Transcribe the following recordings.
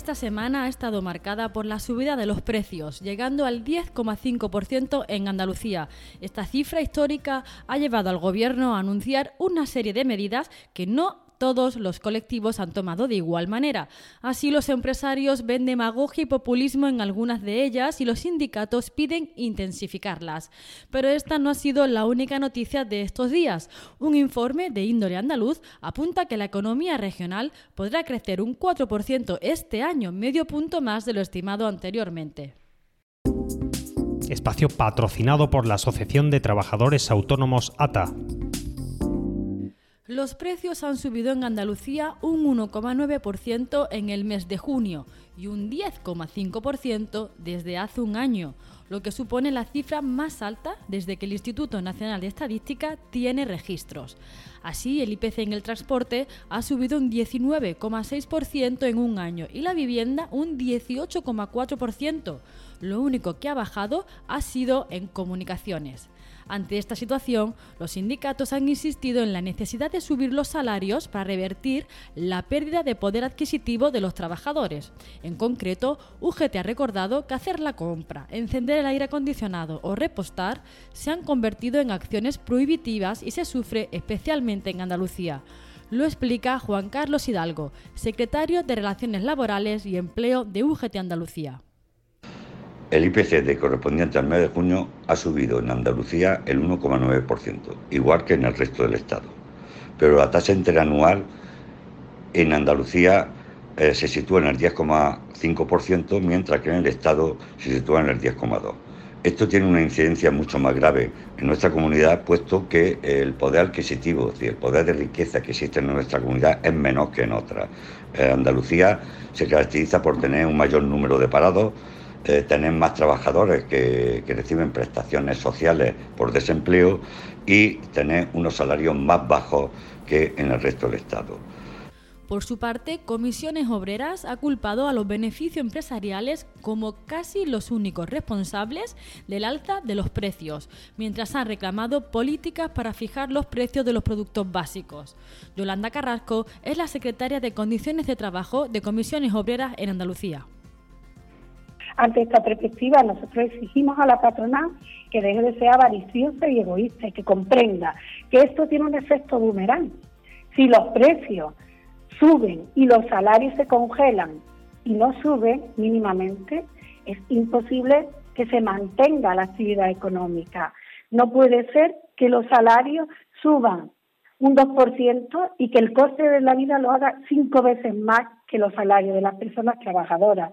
Esta semana ha estado marcada por la subida de los precios, llegando al 10,5% en Andalucía. Esta cifra histórica ha llevado al Gobierno a anunciar una serie de medidas que no todos los colectivos han tomado de igual manera. Así los empresarios ven demagogia y populismo en algunas de ellas y los sindicatos piden intensificarlas. Pero esta no ha sido la única noticia de estos días. Un informe de índole andaluz apunta que la economía regional podrá crecer un 4% este año, medio punto más de lo estimado anteriormente espacio patrocinado por la Asociación de Trabajadores Autónomos ATA. Los precios han subido en Andalucía un 1,9% en el mes de junio y un 10,5% desde hace un año, lo que supone la cifra más alta desde que el Instituto Nacional de Estadística tiene registros. Así, el IPC en el transporte ha subido un 19,6% en un año y la vivienda un 18,4%. Lo único que ha bajado ha sido en comunicaciones. Ante esta situación, los sindicatos han insistido en la necesidad de subir los salarios para revertir la pérdida de poder adquisitivo de los trabajadores. En concreto, UGT ha recordado que hacer la compra, encender el aire acondicionado o repostar se han convertido en acciones prohibitivas y se sufre especialmente en Andalucía. Lo explica Juan Carlos Hidalgo, secretario de Relaciones Laborales y Empleo de UGT Andalucía. El IPC correspondiente al mes de junio ha subido en Andalucía el 1,9%, igual que en el resto del Estado. Pero la tasa interanual en Andalucía eh, se sitúa en el 10,5%, mientras que en el Estado se sitúa en el 10,2%. Esto tiene una incidencia mucho más grave en nuestra comunidad, puesto que el poder adquisitivo, es decir, el poder de riqueza que existe en nuestra comunidad es menor que en otras. Eh, Andalucía se caracteriza por tener un mayor número de parados, eh, tener más trabajadores que, que reciben prestaciones sociales por desempleo y tener unos salarios más bajos que en el resto del Estado. Por su parte, Comisiones Obreras ha culpado a los beneficios empresariales como casi los únicos responsables del alza de los precios, mientras han reclamado políticas para fijar los precios de los productos básicos. Yolanda Carrasco es la secretaria de Condiciones de Trabajo de Comisiones Obreras en Andalucía. Ante esta perspectiva, nosotros exigimos a la patronal que deje de ser avariciosa y egoísta y que comprenda que esto tiene un efecto boomerang. Si los precios suben y los salarios se congelan y no suben mínimamente, es imposible que se mantenga la actividad económica. No puede ser que los salarios suban un 2% y que el coste de la vida lo haga cinco veces más que los salarios de las personas trabajadoras.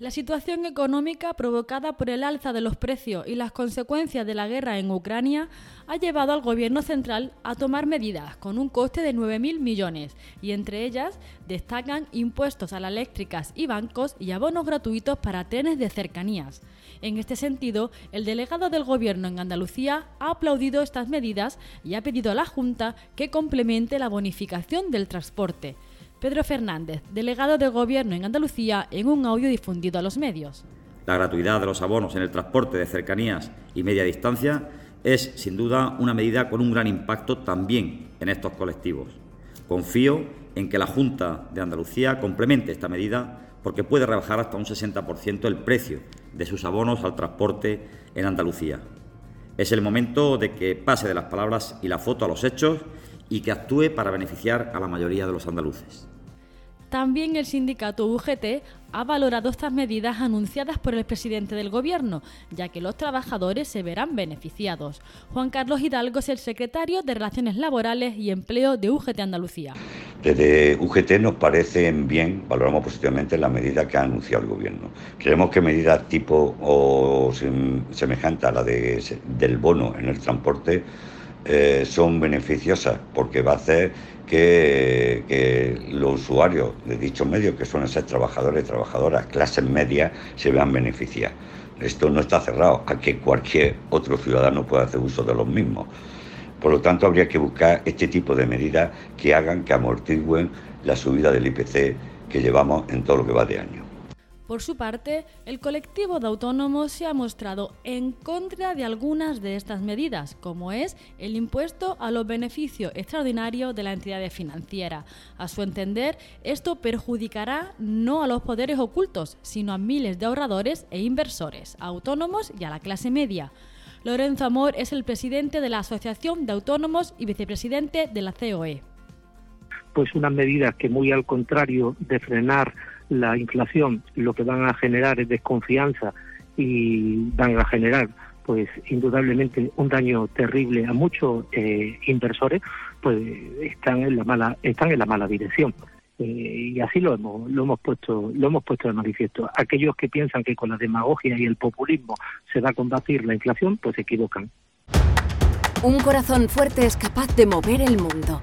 La situación económica provocada por el alza de los precios y las consecuencias de la guerra en Ucrania ha llevado al gobierno central a tomar medidas con un coste de 9.000 millones y entre ellas destacan impuestos a las eléctricas y bancos y abonos gratuitos para trenes de cercanías. En este sentido, el delegado del gobierno en Andalucía ha aplaudido estas medidas y ha pedido a la Junta que complemente la bonificación del transporte. Pedro Fernández, delegado de Gobierno en Andalucía, en un audio difundido a los medios. La gratuidad de los abonos en el transporte de cercanías y media distancia es, sin duda, una medida con un gran impacto también en estos colectivos. Confío en que la Junta de Andalucía complemente esta medida porque puede rebajar hasta un 60% el precio de sus abonos al transporte en Andalucía. Es el momento de que pase de las palabras y la foto a los hechos y que actúe para beneficiar a la mayoría de los andaluces. También el sindicato UGT ha valorado estas medidas anunciadas por el presidente del Gobierno, ya que los trabajadores se verán beneficiados. Juan Carlos Hidalgo es el secretario de Relaciones Laborales y Empleo de UGT Andalucía. Desde UGT nos parecen bien, valoramos positivamente las medidas que ha anunciado el Gobierno. Creemos que medidas tipo o semejantes a la de, del bono en el transporte eh, son beneficiosas porque va a hacer que, los usuarios de dichos medios, que suelen ser trabajadores trabajadoras, clases medias, se vean beneficiados. Esto no está cerrado a que cualquier otro ciudadano pueda hacer uso de los mismos. Por lo tanto, habría que buscar este tipo de medidas que hagan que amortigüen la subida del IPC que llevamos en todo lo que va de año. Por su parte, el colectivo de autónomos se ha mostrado en contra de algunas de estas medidas, como es el impuesto a los beneficios extraordinarios de la entidad financiera. A su entender, esto perjudicará no a los poderes ocultos, sino a miles de ahorradores e inversores, autónomos y a la clase media. Lorenzo Amor es el presidente de la Asociación de Autónomos y vicepresidente de la COE. Pues unas medidas que muy al contrario de frenar la inflación lo que van a generar es desconfianza y van a generar pues indudablemente un daño terrible a muchos eh, inversores pues están en la mala están en la mala dirección. Eh, y así lo hemos lo hemos puesto lo hemos puesto de manifiesto. Aquellos que piensan que con la demagogia y el populismo se va a combatir la inflación pues se equivocan. Un corazón fuerte es capaz de mover el mundo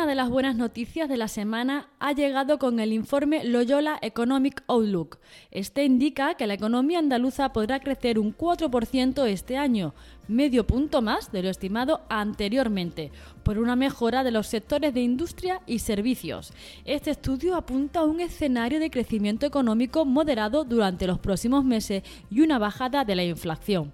Una de las buenas noticias de la semana ha llegado con el informe Loyola Economic Outlook. Este indica que la economía andaluza podrá crecer un 4% este año, medio punto más de lo estimado anteriormente, por una mejora de los sectores de industria y servicios. Este estudio apunta a un escenario de crecimiento económico moderado durante los próximos meses y una bajada de la inflación.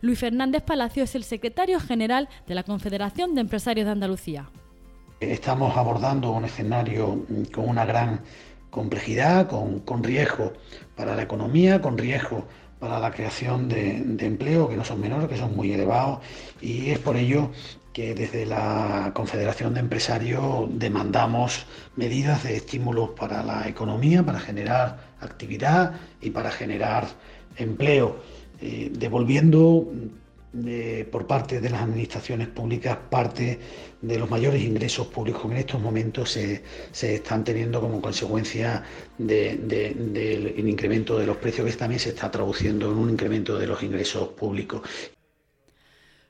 Luis Fernández Palacio es el secretario general de la Confederación de Empresarios de Andalucía. Estamos abordando un escenario mm, con una gran complejidad, con, riesgo para la economía, con riesgo para la creación de, empleo, que no son menores, que son muy elevados, y es por ello que desde la Confederación de Empresarios demandamos medidas de estímulo para la economía, para generar actividad y para generar empleo, eh, devolviendo por parte de las administraciones públicas parte de los mayores ingresos públicos que en estos momentos se, están teniendo como consecuencia del incremento de los precios que también se está traduciendo en un incremento de los ingresos públicos.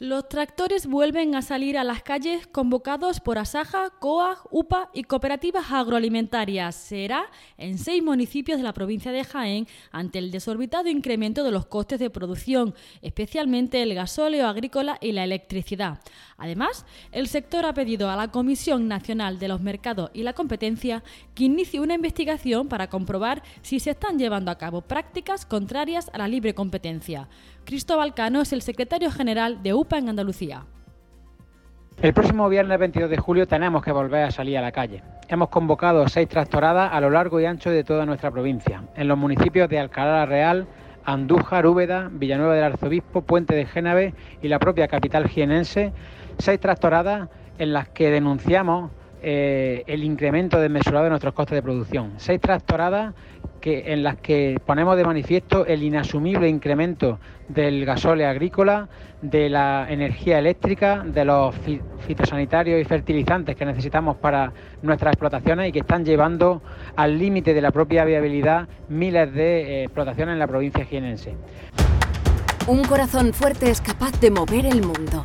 Los tractores vuelven a salir a las calles convocados por Asaja, COAG, UPA y cooperativas agroalimentarias. Será en seis municipios de la provincia de Jaén ante el desorbitado incremento de los costes de producción, especialmente el gasóleo agrícola y la electricidad. Además, el sector ha pedido a la Comisión Nacional de los Mercados y la Competencia que inicie una investigación para comprobar si se están llevando a cabo prácticas contrarias a la libre competencia. Cristóbal Cano es el secretario general de UPA en Andalucía. El próximo viernes 22 de julio tenemos que volver a salir a la calle. Hemos convocado seis tractoradas a lo largo y ancho de toda nuestra provincia, en los municipios de Alcalá Real, Andújar, Úbeda, Villanueva del Arzobispo, Puente de Génave y la propia capital jienense, seis tractoradas en las que denunciamos eh, el incremento desmesurado de nuestros costes de producción. Seis tractoradas que, en las que ponemos de manifiesto el inasumible incremento del gasóleo agrícola, de la energía eléctrica, de los fitosanitarios y fertilizantes que necesitamos para nuestras explotaciones y que están llevando al límite de la propia viabilidad miles de eh, explotaciones en la provincia jienense. Un corazón fuerte es capaz de mover el mundo.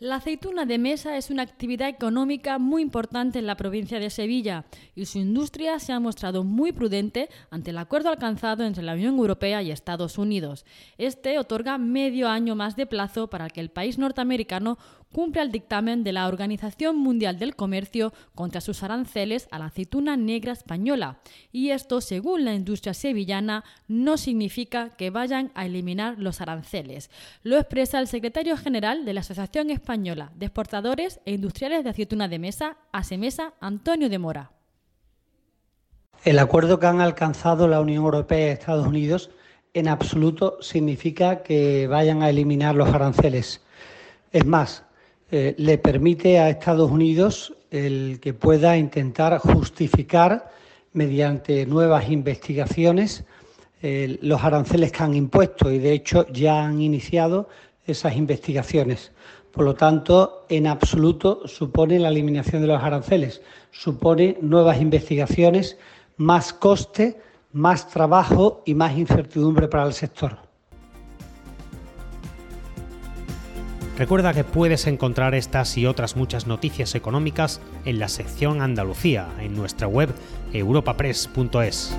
La aceituna de mesa es una actividad económica muy importante en la provincia de Sevilla y su industria se ha mostrado muy prudente ante el acuerdo alcanzado entre la Unión Europea y Estados Unidos. Este otorga medio año más de plazo para que el país norteamericano cumple el dictamen de la Organización Mundial del Comercio contra sus aranceles a la aceituna negra española. Y esto, según la industria sevillana, no significa que vayan a eliminar los aranceles. Lo expresa el secretario general de la Asociación Española de Exportadores e Industriales de Aceituna de Mesa, ASEMESA, Antonio de Mora. El acuerdo que han alcanzado la Unión Europea y Estados Unidos en absoluto significa que vayan a eliminar los aranceles. Es más, eh, le permite a Estados Unidos el que pueda intentar justificar mediante nuevas investigaciones eh, los aranceles que han impuesto y de hecho ya han iniciado esas investigaciones. Por lo tanto, en absoluto supone la eliminación de los aranceles, supone nuevas investigaciones, más coste, más trabajo y más incertidumbre para el sector. Recuerda que puedes encontrar estas y otras muchas noticias económicas en la sección Andalucía, en nuestra web europapress.es.